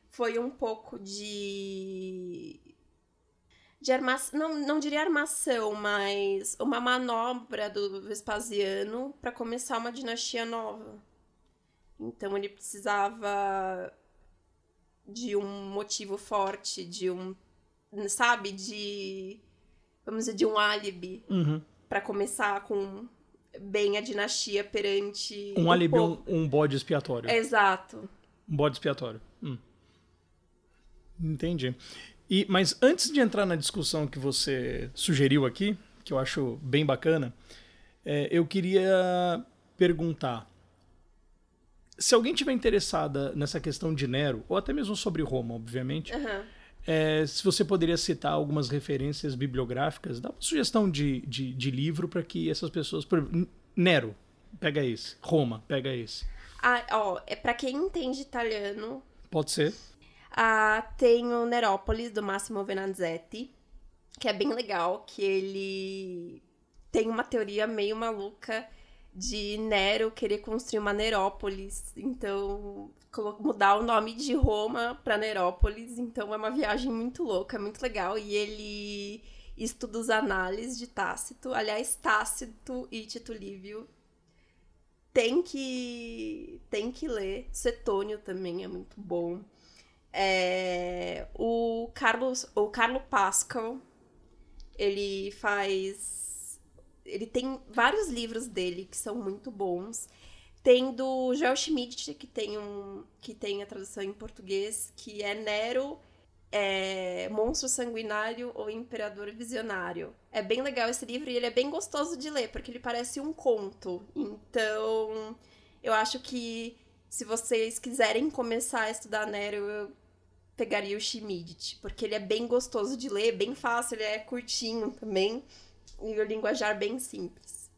Speaker 2: foi um pouco de de armação, não, não diria armação, mas uma manobra do Vespasiano para começar uma dinastia nova. Então ele precisava de um motivo forte, de um. Sabe? De. Vamos dizer, de um álibi.
Speaker 1: Uhum.
Speaker 2: para começar com bem a dinastia perante.
Speaker 1: Um álibi, um, um, bode expiatório.
Speaker 2: Exato.
Speaker 1: Um bode expiatório. Hum. Entendi. E, mas antes de entrar na discussão que você sugeriu aqui, que eu acho bem bacana, é, eu queria perguntar se alguém tiver interessada nessa questão de Nero, ou até mesmo sobre Roma, obviamente,
Speaker 2: uhum.
Speaker 1: é, se você poderia citar algumas referências bibliográficas, dá uma sugestão de, de, de livro para que essas pessoas. Por, Nero, pega esse. Roma, pega esse.
Speaker 2: Ah, ó, é para quem entende italiano.
Speaker 1: Pode ser.
Speaker 2: Ah, tem o Nerópolis, do Massimo Venanzetti, que é bem legal, que ele tem uma teoria meio maluca de Nero querer construir uma Nerópolis, então mudar o nome de Roma para Nerópolis, então é uma viagem muito louca, muito legal. E ele estuda os análises de Tácito, aliás Tácito e Tito Livio tem que tem que ler, Setônio também é muito bom. É, o Carlos, o Carlo Pascal, ele faz ele tem vários livros dele que são muito bons. Tem do Joel Schmidt, que tem, um, que tem a tradução em português, que é Nero, é, Monstro Sanguinário ou Imperador Visionário. É bem legal esse livro e ele é bem gostoso de ler, porque ele parece um conto. Então, eu acho que se vocês quiserem começar a estudar Nero, eu pegaria o Schmidt, porque ele é bem gostoso de ler, bem fácil, ele é curtinho também o linguajar bem simples.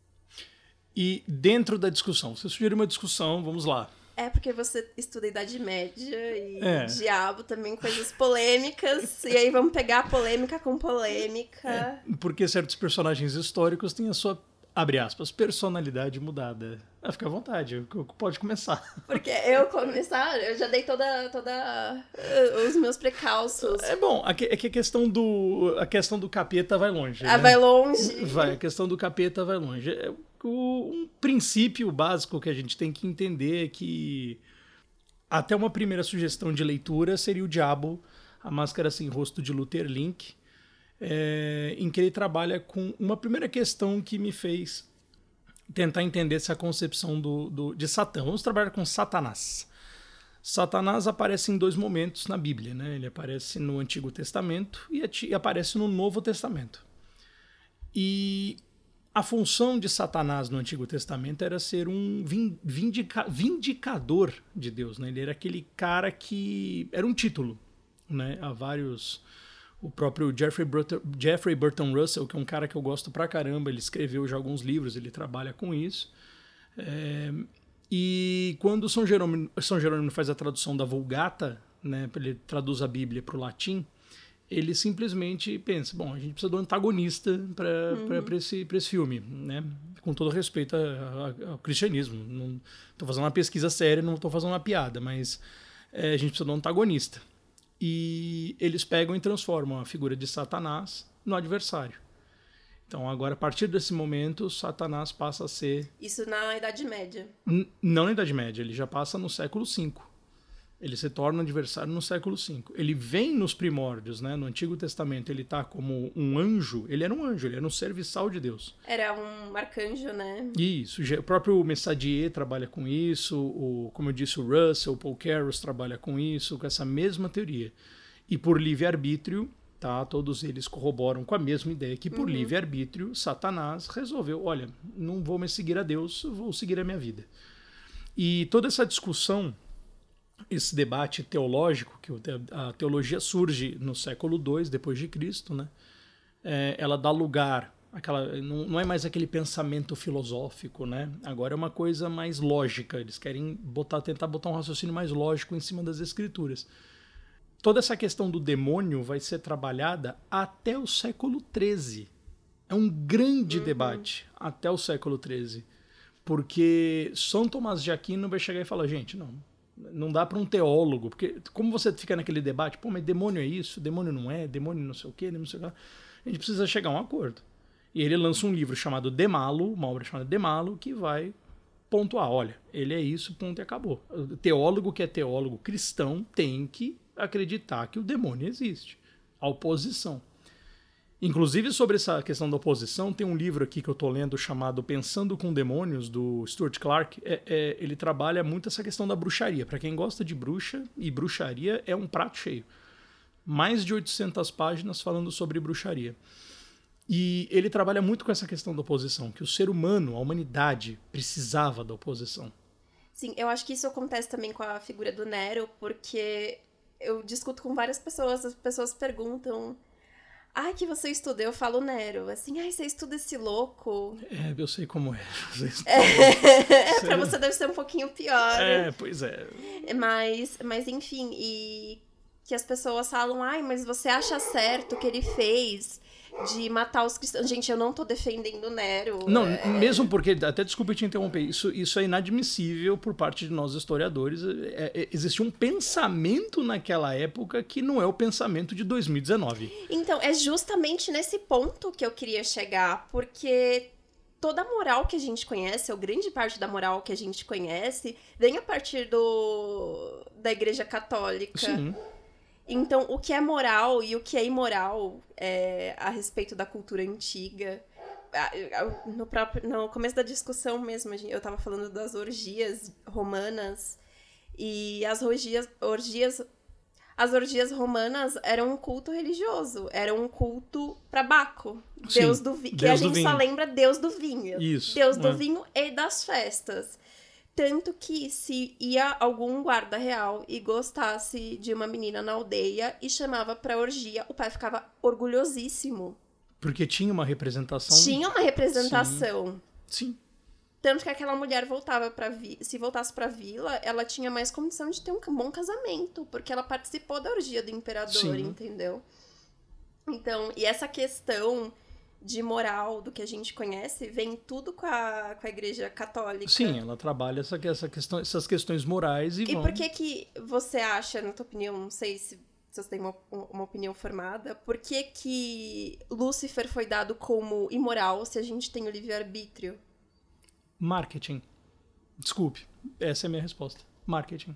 Speaker 1: E dentro da discussão, você sugeriu uma discussão, vamos lá.
Speaker 2: É porque você estuda Idade Média e
Speaker 1: É.
Speaker 2: diabo também, coisas polêmicas. e aí vamos pegar polêmica com polêmica.
Speaker 1: Porque certos personagens históricos têm a sua, abre aspas, personalidade mudada. Ah, fica à vontade, pode começar.
Speaker 2: Porque eu começar, eu já dei toda, toda uh, os meus precalços.
Speaker 1: É bom, é que a questão do a questão do capeta vai longe.
Speaker 2: Ah,
Speaker 1: né?
Speaker 2: vai longe.
Speaker 1: Vai, a questão do capeta vai longe. É, o- um princípio básico que a gente tem que entender é que até uma primeira sugestão de leitura seria o Diabo, a Máscara Sem Rosto de Luther Link, é, em que ele trabalha com uma primeira questão que me fez tentar entender essa concepção do, do- de Satã. Vamos trabalhar com Satanás. Satanás aparece em dois momentos na Bíblia, né? Ele aparece no Antigo Testamento e e aparece no Novo Testamento. E a função de Satanás no Antigo Testamento era ser um vin- vindica- vindicador de Deus, né? Ele era aquele cara que era um título, né? Há vários o próprio Jeffrey Burton, Jeffrey Burton Russell, que é um cara que eu gosto pra caramba, ele escreveu já alguns livros, ele trabalha com isso. É, e quando São Jerônimo, São Jerônimo faz a tradução da Vulgata, né, ele traduz a Bíblia para o latim, ele simplesmente pensa, bom, a gente precisa do antagonista para esse, pra esse filme, né? Com todo respeito a- a- ao cristianismo. Não estou fazendo uma pesquisa séria, não estou fazendo uma piada, mas é, a gente precisa do antagonista. E eles pegam e transformam a figura de Satanás no adversário. Então, agora, a partir desse momento, Satanás passa a ser
Speaker 2: Isso na Idade Média.
Speaker 1: N- não na Idade Média, ele já passa no século V. Ele se torna adversário no século V. Ele vem nos primórdios, né? No Antigo Testamento, ele está como um anjo. Ele era um anjo, ele era um serviçal de Deus.
Speaker 2: Era um arcanjo, né?
Speaker 1: Isso, o próprio Messadier trabalha com isso, o, como eu disse, o Russell, o Paul Carus trabalha com isso, com essa mesma teoria. E por livre-arbítrio, tá, todos eles corroboram com a mesma ideia que por livre-arbítrio, Satanás resolveu, olha, não vou mais seguir a Deus, vou seguir a minha vida. E toda essa discussão, esse debate teológico, que a teologia surge no século II depois de Cristo, né? é, ela dá lugar aquela não, não é mais aquele pensamento filosófico, né? Agora é uma coisa mais lógica. Eles querem botar, tentar botar um raciocínio mais lógico em cima das escrituras. Toda essa questão do demônio vai ser trabalhada até o século XIII. É um grande debate até o século XIII, porque São Tomás de Aquino vai chegar e falar, gente, não, não dá para um teólogo, porque como você fica naquele debate, pô, mas demônio é isso, demônio não é, demônio não sei o quê, não sei o a gente precisa chegar a um acordo. E ele lança um livro chamado Demalo, uma obra chamada Demalo, que vai pontuar, olha, ele é isso, ponto e acabou. O teólogo que é teólogo cristão tem que acreditar que o demônio existe. A oposição. Inclusive, sobre essa questão da oposição, tem um livro aqui que eu estou lendo chamado Pensando com Demônios, do Stuart Clark. É- é- ele trabalha muito essa questão da bruxaria. Para quem gosta de bruxa, e bruxaria é um prato cheio. Mais de 800 páginas falando sobre bruxaria. E ele trabalha muito com essa questão da oposição, que o ser humano, a humanidade, precisava da oposição.
Speaker 2: Sim, eu acho que isso acontece também com a figura do Nero, porque eu discuto com várias pessoas, as pessoas perguntam. Ai, que você estuda? Eu falo Nero. Assim, ai, você estuda esse louco?
Speaker 1: É, eu sei como é.
Speaker 2: É, pra você deve ser um pouquinho pior.
Speaker 1: É, pois é.
Speaker 2: Mas, mas enfim, e que as pessoas falam, ai, mas você acha certo o que ele fez de matar os cristãos? Gente, eu não tô defendendo o Nero.
Speaker 1: Não,
Speaker 2: É,
Speaker 1: mesmo porque, até desculpa te interromper, isso, isso é inadmissível por parte de nós historiadores. É, é, existia um pensamento naquela época que não é o pensamento de 2019.
Speaker 2: Então, é justamente nesse ponto que eu queria chegar, porque toda a moral que a gente conhece, ou grande parte da moral que a gente conhece, vem a partir do da Igreja Católica.
Speaker 1: Sim.
Speaker 2: Então, o que é moral e o que é imoral é, a respeito da cultura antiga. No, próprio, no começo da discussão mesmo, eu tava falando das orgias romanas. E as orgias, orgias. As orgias romanas eram um culto religioso. Era um culto pra Baco.
Speaker 1: Sim,
Speaker 2: Deus do vinho. Que a
Speaker 1: do
Speaker 2: gente só lembra Deus do vinho.
Speaker 1: Isso,
Speaker 2: Deus do
Speaker 1: é.
Speaker 2: vinho e das festas. Tanto que se ia algum guarda real e gostasse de uma menina na aldeia e chamava pra orgia, o pai ficava orgulhosíssimo.
Speaker 1: Porque tinha uma representação.
Speaker 2: Tinha uma representação.
Speaker 1: Sim.
Speaker 2: Tanto que aquela mulher voltava para se voltasse para vila, ela tinha mais condição de ter um bom casamento, porque ela participou da orgia do imperador, Sim. entendeu? Então, e essa questão de moral do que a gente conhece vem tudo com a, com a igreja católica.
Speaker 1: Sim, ela trabalha essa, essa questão, essas questões morais e,
Speaker 2: e
Speaker 1: vão...
Speaker 2: por que que você acha, na tua opinião, não sei se, se você tem uma, uma opinião formada, por que que Lúcifer foi dado como imoral se a gente tem o livre-arbítrio?
Speaker 1: Marketing. Desculpe, essa é a minha resposta. Marketing.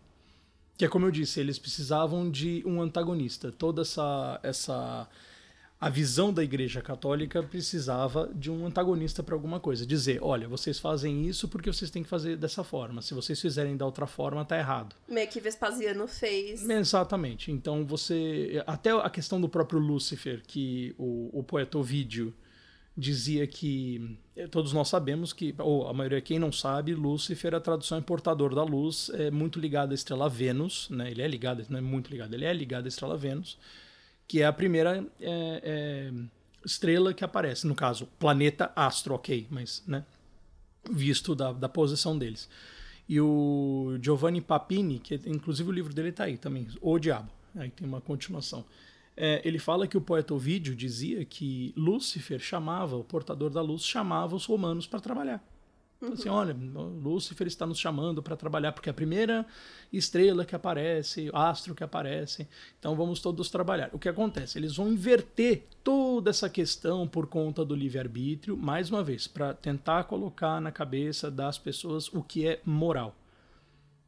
Speaker 1: Que é como eu disse, eles precisavam de um antagonista. Toda essa essa a visão da Igreja Católica precisava de um antagonista para alguma coisa. Dizer, olha, vocês fazem isso porque vocês têm que fazer dessa forma. Se vocês fizerem da outra forma, tá errado.
Speaker 2: Meio que Vespasiano fez.
Speaker 1: Exatamente. Então você. Até a questão do próprio Lúcifer, que o, o poeta Ovídio dizia que eh, todos nós sabemos que, ou a maioria quem não sabe, Lúcifer, a tradução é portador da luz, é muito ligado à estrela Vênus, né? Ele é ligado, não é muito ligado, ele é ligado à estrela Vênus que é a primeira é, é, estrela que aparece. No caso, planeta astro, ok, mas né, visto da, da posição deles. E o Giovanni Papini, que inclusive o livro dele está aí também, O Diabo, aí tem uma continuação. É, ele fala que o poeta Ovídio dizia que Lúcifer chamava, o portador da luz, chamava os romanos para trabalhar. Uhum. Assim, olha, Lúcifer está nos chamando para trabalhar, porque é a primeira estrela que aparece, astro que aparece, então vamos todos trabalhar. O que acontece? Eles vão inverter toda essa questão por conta do livre-arbítrio, mais uma vez, para tentar colocar na cabeça das pessoas o que é moral.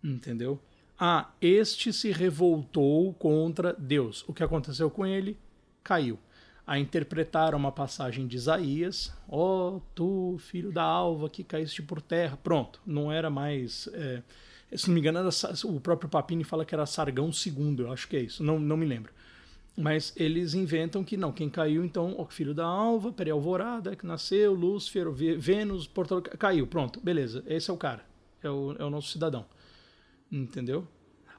Speaker 1: Entendeu? Ah, este se revoltou contra Deus. O que aconteceu com ele? Caiu a interpretar uma passagem de Isaías: Ó, oh, tu, filho da alva, que caíste por terra. Pronto, não era mais. É, se não me engano, era, o próprio Papini fala que era Sargão II, eu acho que é isso, não, não me lembro. Mas eles inventam que não, quem caiu então, o filho da alva, peraí, alvorada, que nasceu, Lúcifer, Vênus, Porto, caiu, pronto, beleza, esse é o cara, é o, é o nosso cidadão. Entendeu?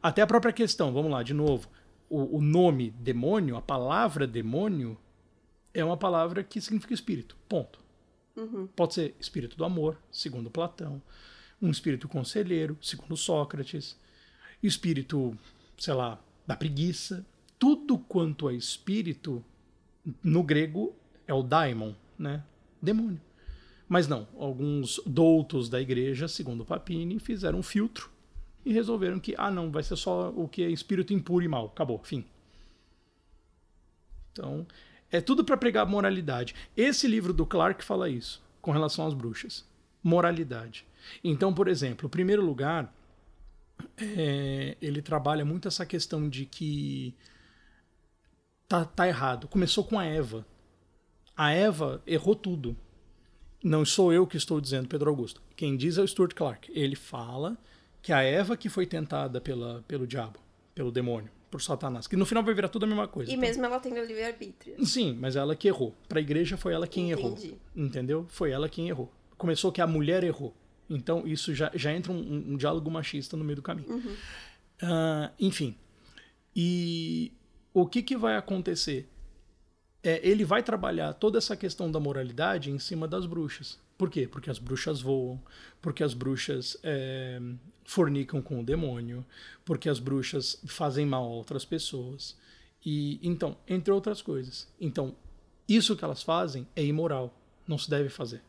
Speaker 1: Até a própria questão, vamos lá, de novo. O, o nome demônio, a palavra demônio, é uma palavra que significa espírito. Ponto. Uhum. Pode ser espírito do amor, segundo Platão, um espírito conselheiro, segundo Sócrates, espírito, sei lá, da preguiça. Tudo quanto é espírito, no grego, é o daimon, né? Demônio. Mas não, alguns doutos da igreja, segundo Papini, fizeram um filtro e resolveram que, ah, não, vai ser só o que é espírito impuro e mal. Acabou, fim. Então, é tudo para pregar moralidade. Esse livro do Clark fala isso com relação às bruxas. Moralidade. Então, por exemplo, o primeiro lugar, é, ele trabalha muito essa questão de que tá, tá errado. Começou com a Eva. A Eva errou tudo. Não sou eu que estou dizendo, Pedro Augusto. Quem diz é o Stuart Clark. Ele fala que a Eva que foi tentada pela, pelo diabo, pelo demônio por Satanás. Que no final vai virar tudo a mesma coisa.
Speaker 2: E
Speaker 1: tá?
Speaker 2: mesmo ela tendo livre-arbítrio.
Speaker 1: Sim, mas ela que errou. Para a igreja foi ela quem Entendi. errou. Entendeu? Foi ela quem errou. Começou que a mulher errou. Então isso já, já entra um, um diálogo machista no meio do caminho. Uhum. Uh, enfim. E o que, que vai acontecer? É, ele vai trabalhar toda essa questão da moralidade em cima das bruxas. Por quê? Porque as bruxas voam, porque as bruxas é, fornicam com o demônio, porque as bruxas fazem mal a outras pessoas. E então, entre outras coisas. Então, isso que elas fazem é imoral, não se deve fazer.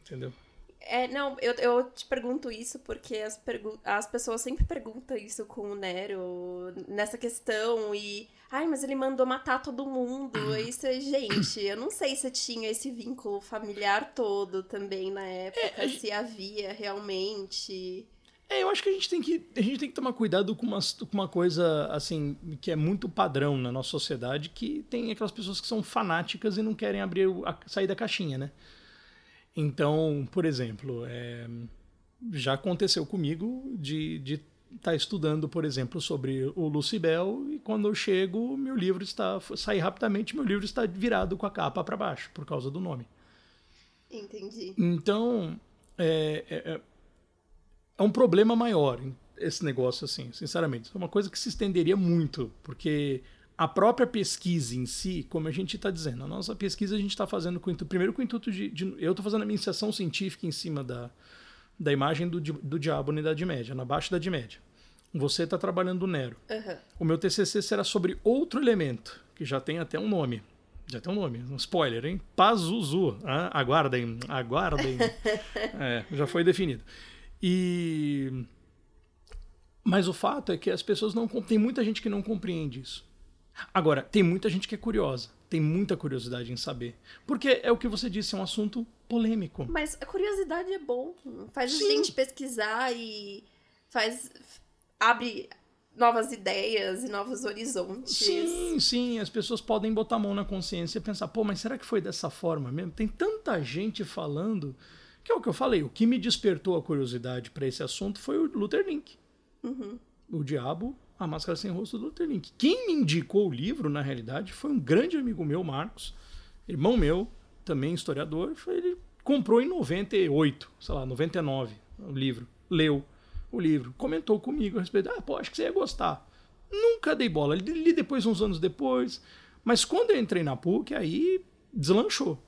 Speaker 1: Entendeu?
Speaker 2: É, não, eu, eu te pergunto isso porque as, pergu as pessoas sempre perguntam isso com o Nero nessa questão e. Ai, mas ele mandou matar todo mundo. Isso, gente, eu não sei se tinha esse vínculo familiar todo também na época, é, se havia realmente.
Speaker 1: É, eu acho que a gente tem que, a gente tem que tomar cuidado com uma, com uma coisa, assim, que é muito padrão na nossa sociedade, que tem aquelas pessoas que são fanáticas e não querem abrir, a, sair da caixinha, né? Então, por exemplo, é, já aconteceu comigo de estar tá estudando, por exemplo, sobre o Lucibel e quando eu chego, meu livro está, sair rapidamente, meu livro está virado com a capa para baixo, por causa do nome.
Speaker 2: Entendi.
Speaker 1: Então, é, é, é é um problema maior esse negócio, assim, sinceramente. É uma coisa que se estenderia muito, porque a própria pesquisa em si, como a gente está dizendo, a nossa pesquisa a gente está fazendo com primeiro com o intuito de, de eu estou fazendo a minha iniciação científica em cima da, da imagem do, do diabo na Idade Média, na Baixa Idade Média. Você está trabalhando o Nero.
Speaker 2: Uhum.
Speaker 1: O meu TCC será sobre outro elemento, que já tem até um nome. Já tem um nome, um spoiler, hein? Pazuzu. Ah, aguardem, aguardem. é, já foi definido. E... Mas o fato é que as pessoas não... Tem muita gente que não compreende isso. Agora, tem muita gente que é curiosa, tem muita curiosidade em saber. Porque é o que você disse, é um assunto polêmico.
Speaker 2: Mas a curiosidade é bom. Faz Sim. a gente pesquisar e faz. abre novas ideias e novos horizontes.
Speaker 1: Sim, sim, as pessoas podem botar a mão na consciência e pensar, pô, mas será que foi dessa forma mesmo? Tem tanta gente falando, que é o que eu falei, o que me despertou a curiosidade para esse assunto foi o Luther Link.
Speaker 2: Uhum.
Speaker 1: O diabo a Máscara Sem Rosto do Luther Link. Quem me indicou o livro, na realidade, foi um grande amigo meu, Marcos, irmão meu, também historiador. Foi, ele comprou em 98, sei lá, 99, o livro. Leu o livro, comentou comigo a respeito. Ah, pô, acho que você ia gostar. Nunca dei bola. Li depois, uns anos depois. Mas quando eu entrei na PUC, aí deslanchou.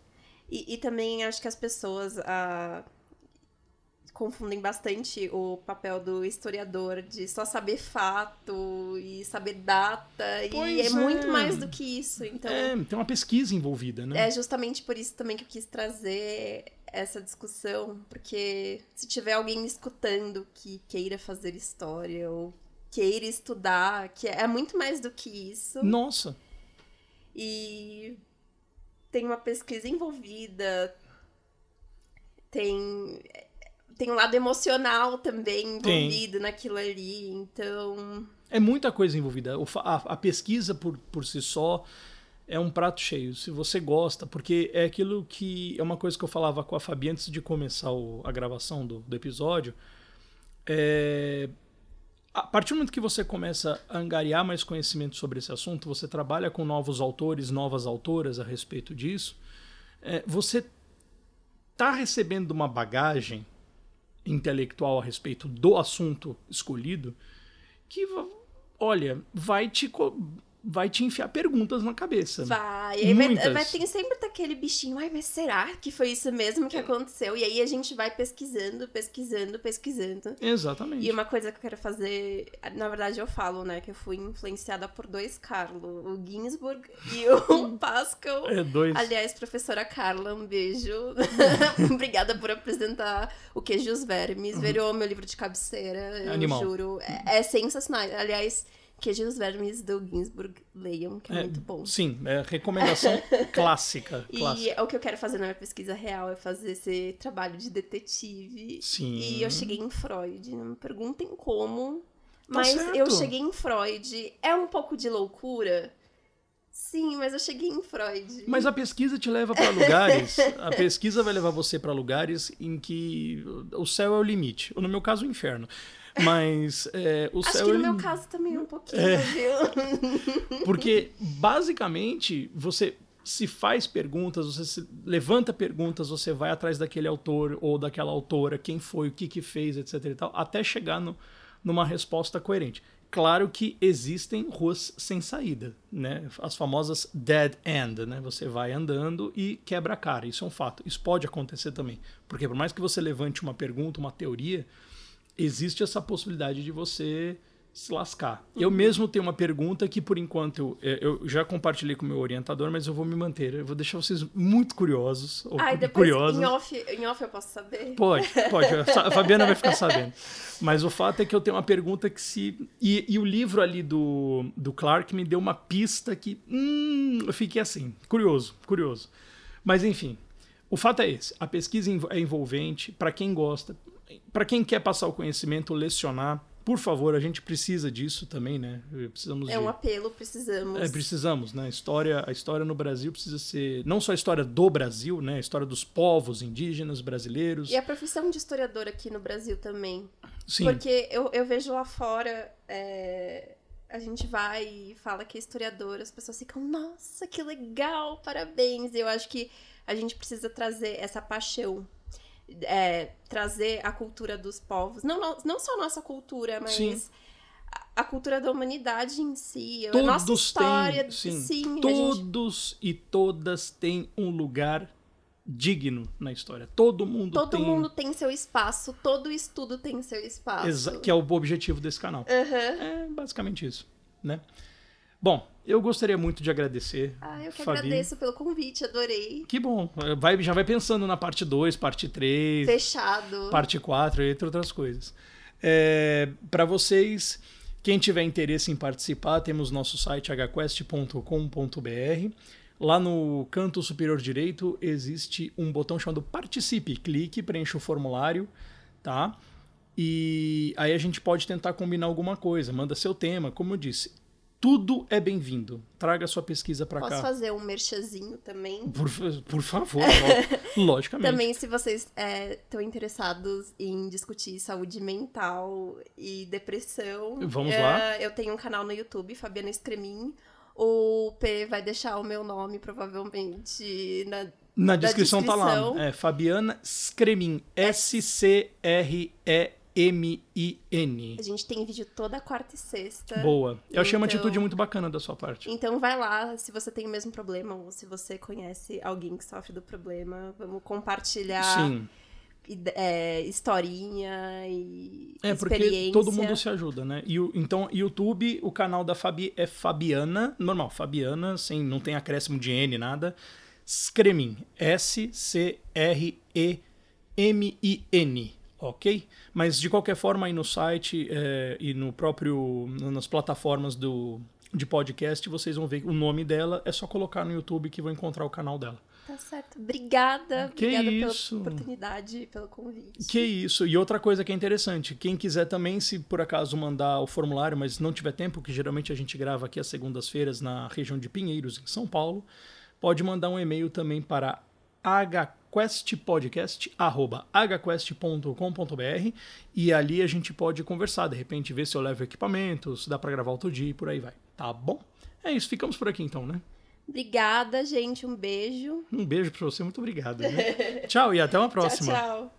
Speaker 2: E, e também acho que as pessoas. Ah confundem bastante o papel do historiador de só saber fato e saber data. Pois e é, é, muito mais do que isso. Então,
Speaker 1: é, tem uma pesquisa envolvida, né?
Speaker 2: É justamente por isso também que eu quis trazer essa discussão, porque se tiver alguém escutando que queira fazer história ou queira estudar, que é muito mais do que isso.
Speaker 1: Nossa.
Speaker 2: E tem uma pesquisa envolvida, tem tem um lado emocional também envolvido tem. naquilo ali, então.
Speaker 1: É muita coisa envolvida. A, a, pesquisa por, por si só é um prato cheio. Se você gosta, porque é aquilo que. É uma coisa que eu falava com a Fabi antes de começar o, a gravação do, do episódio. É, a partir do momento que você começa a angariar mais conhecimento sobre esse assunto, você trabalha com novos autores, novas autoras a respeito disso, é, você está recebendo uma bagagem intelectual a respeito do assunto escolhido que, olha, vai te vai te enfiar perguntas na cabeça.
Speaker 2: Vai. E vai, vai ter sempre aquele bichinho, ai, mas será que foi isso mesmo que aconteceu? E aí a gente vai pesquisando, pesquisando, pesquisando.
Speaker 1: Exatamente.
Speaker 2: E uma coisa que eu quero fazer, na verdade eu falo, né, que eu fui influenciada por dois Carlos, o Ginsburg e o Pascal.
Speaker 1: É, dois.
Speaker 2: Aliás, professora Carla, um beijo. Obrigada por apresentar o Queijo os Vermes. Uhum. Virou meu livro de cabeceira, eu
Speaker 1: Animal.
Speaker 2: juro. É, é sensacional. Aliás, Queijo dos Vermes do Ginsburg, leiam, que é, é muito bom.
Speaker 1: Sim, é recomendação clássica,
Speaker 2: E o que eu quero fazer na minha pesquisa real é fazer esse trabalho de detetive.
Speaker 1: Sim.
Speaker 2: E eu cheguei em Freud. Não me perguntem como, tá mas certo. eu cheguei em Freud. É um pouco de loucura? Sim, mas eu cheguei em Freud.
Speaker 1: Mas a pesquisa te leva para lugares. a pesquisa vai levar você para lugares em que o céu é o limite. Ou no meu caso, o inferno. Mas é, o
Speaker 2: Acho
Speaker 1: céu.
Speaker 2: que
Speaker 1: no
Speaker 2: ele... meu caso também um pouquinho, é... viu?
Speaker 1: Porque, basicamente, você se faz perguntas, você se levanta perguntas, você vai atrás daquele autor ou daquela autora, quem foi, o que que fez, etc e tal, até chegar no, numa resposta coerente. Claro que existem ruas sem saída, né? As famosas dead end, né? Você vai andando e quebra a cara. Isso é um fato. Isso pode acontecer também, porque por mais que você levante uma pergunta, uma teoria, existe essa possibilidade de você se lascar. Uhum. Eu mesmo tenho uma pergunta que, por enquanto, eu, é, eu, já compartilhei com o meu orientador, mas eu vou me manter. Eu vou deixar vocês muito curiosos. Ou
Speaker 2: Ai, depois curiosos. Em, off, em off eu posso saber?
Speaker 1: Pode, pode. A Fabiana vai ficar sabendo. Mas o fato é que eu tenho uma pergunta que se. E, e o livro ali do, do Clark me deu uma pista que. Hum, eu fiquei assim, curioso, curioso. Mas enfim, o fato é esse: a pesquisa é envolvente, para quem gosta para quem quer passar o conhecimento, lecionar, por favor, a gente precisa disso também, né? Precisamos
Speaker 2: é um apelo, precisamos.
Speaker 1: É, precisamos, né? A história, a história no Brasil precisa ser não só a história do Brasil, né? A história dos povos indígenas brasileiros.
Speaker 2: E a profissão de historiador aqui no Brasil também.
Speaker 1: Sim.
Speaker 2: Porque eu, eu vejo lá fora. É, a gente vai e fala que é historiador, as pessoas ficam, nossa, que legal, parabéns. Eu acho que a gente precisa trazer essa paixão é, trazer a cultura dos povos. Não, não, não só a nossa cultura, mas. a cultura da humanidade em si,
Speaker 1: Todos
Speaker 2: a nossa história,
Speaker 1: têm, sim,
Speaker 2: sim, a gente-
Speaker 1: todos e todas têm um lugar digno na história. Todo mundo
Speaker 2: todo
Speaker 1: tem
Speaker 2: mundo tem seu espaço, todo estudo tem seu espaço.
Speaker 1: Exa- que é o objetivo desse canal.
Speaker 2: Aham.
Speaker 1: É basicamente isso, né? Bom, eu gostaria muito de agradecer.
Speaker 2: Ah, eu que
Speaker 1: Fabi.
Speaker 2: agradeço pelo convite, adorei.
Speaker 1: Que bom. Vai, já vai pensando na parte 2, parte 3,
Speaker 2: Fechado.
Speaker 1: parte 4 e entre outras coisas. É, Para vocês, quem tiver interesse em participar, temos nosso site hquest.com.br. Lá no canto superior direito existe um botão chamado Participe. Clique, preencha o formulário, tá? E aí a gente pode tentar combinar alguma coisa. Manda seu tema, como eu disse. Tudo é bem-vindo. Traga sua pesquisa para
Speaker 2: Posso
Speaker 1: cá.
Speaker 2: fazer um merchazinho também?
Speaker 1: Por, por favor, logicamente.
Speaker 2: Também, se vocês estão interessados em discutir saúde mental e depressão.
Speaker 1: Vamos
Speaker 2: é,
Speaker 1: lá.
Speaker 2: Eu tenho um canal no YouTube, Fabiana Scremin. O P vai deixar o meu nome, provavelmente, na
Speaker 1: Na
Speaker 2: da
Speaker 1: descrição, tá
Speaker 2: descrição.
Speaker 1: lá. É Fabiana Scremin. S-C-R-E-M-I-N.
Speaker 2: A gente tem vídeo toda quarta e sexta.
Speaker 1: Boa. Eu achei uma
Speaker 2: Então-
Speaker 1: atitude muito bacana da sua parte.
Speaker 2: Então vai lá, se você tem o mesmo problema ou se você conhece alguém que sofre do problema, vamos compartilhar
Speaker 1: Sim.
Speaker 2: é, historinha e
Speaker 1: É, porque
Speaker 2: experiência.
Speaker 1: todo mundo se ajuda, né? E, o- então, YouTube, o canal da Fabi é Fabiana, normal, Fabiana, sem, não tem acréscimo de N, nada. Scremin. S-C-R-E-M-I-N. Ok? Mas de qualquer forma, aí no site é, e no próprio. nas plataformas do, de podcast, vocês vão ver o nome dela. É só colocar no YouTube que vão encontrar o canal dela.
Speaker 2: Tá certo. Obrigada.
Speaker 1: Que
Speaker 2: obrigada
Speaker 1: isso.
Speaker 2: pela oportunidade, pelo convite.
Speaker 1: Que isso. E outra coisa que é interessante, quem quiser também, se por acaso mandar o formulário, mas não tiver tempo, que geralmente a gente grava aqui às segundas-feiras na região de Pinheiros, em São Paulo, pode mandar um e-mail também para hquestpodcast@hquest.com.br e ali a gente pode conversar, de repente ver se eu levo equipamento, se dá para gravar outro dia e por aí vai. Tá bom? É isso, ficamos por aqui então, né?
Speaker 2: Obrigada, gente. Um beijo.
Speaker 1: Um beijo para você, muito obrigado. né? Tchau e até uma próxima.
Speaker 2: Tchau, tchau.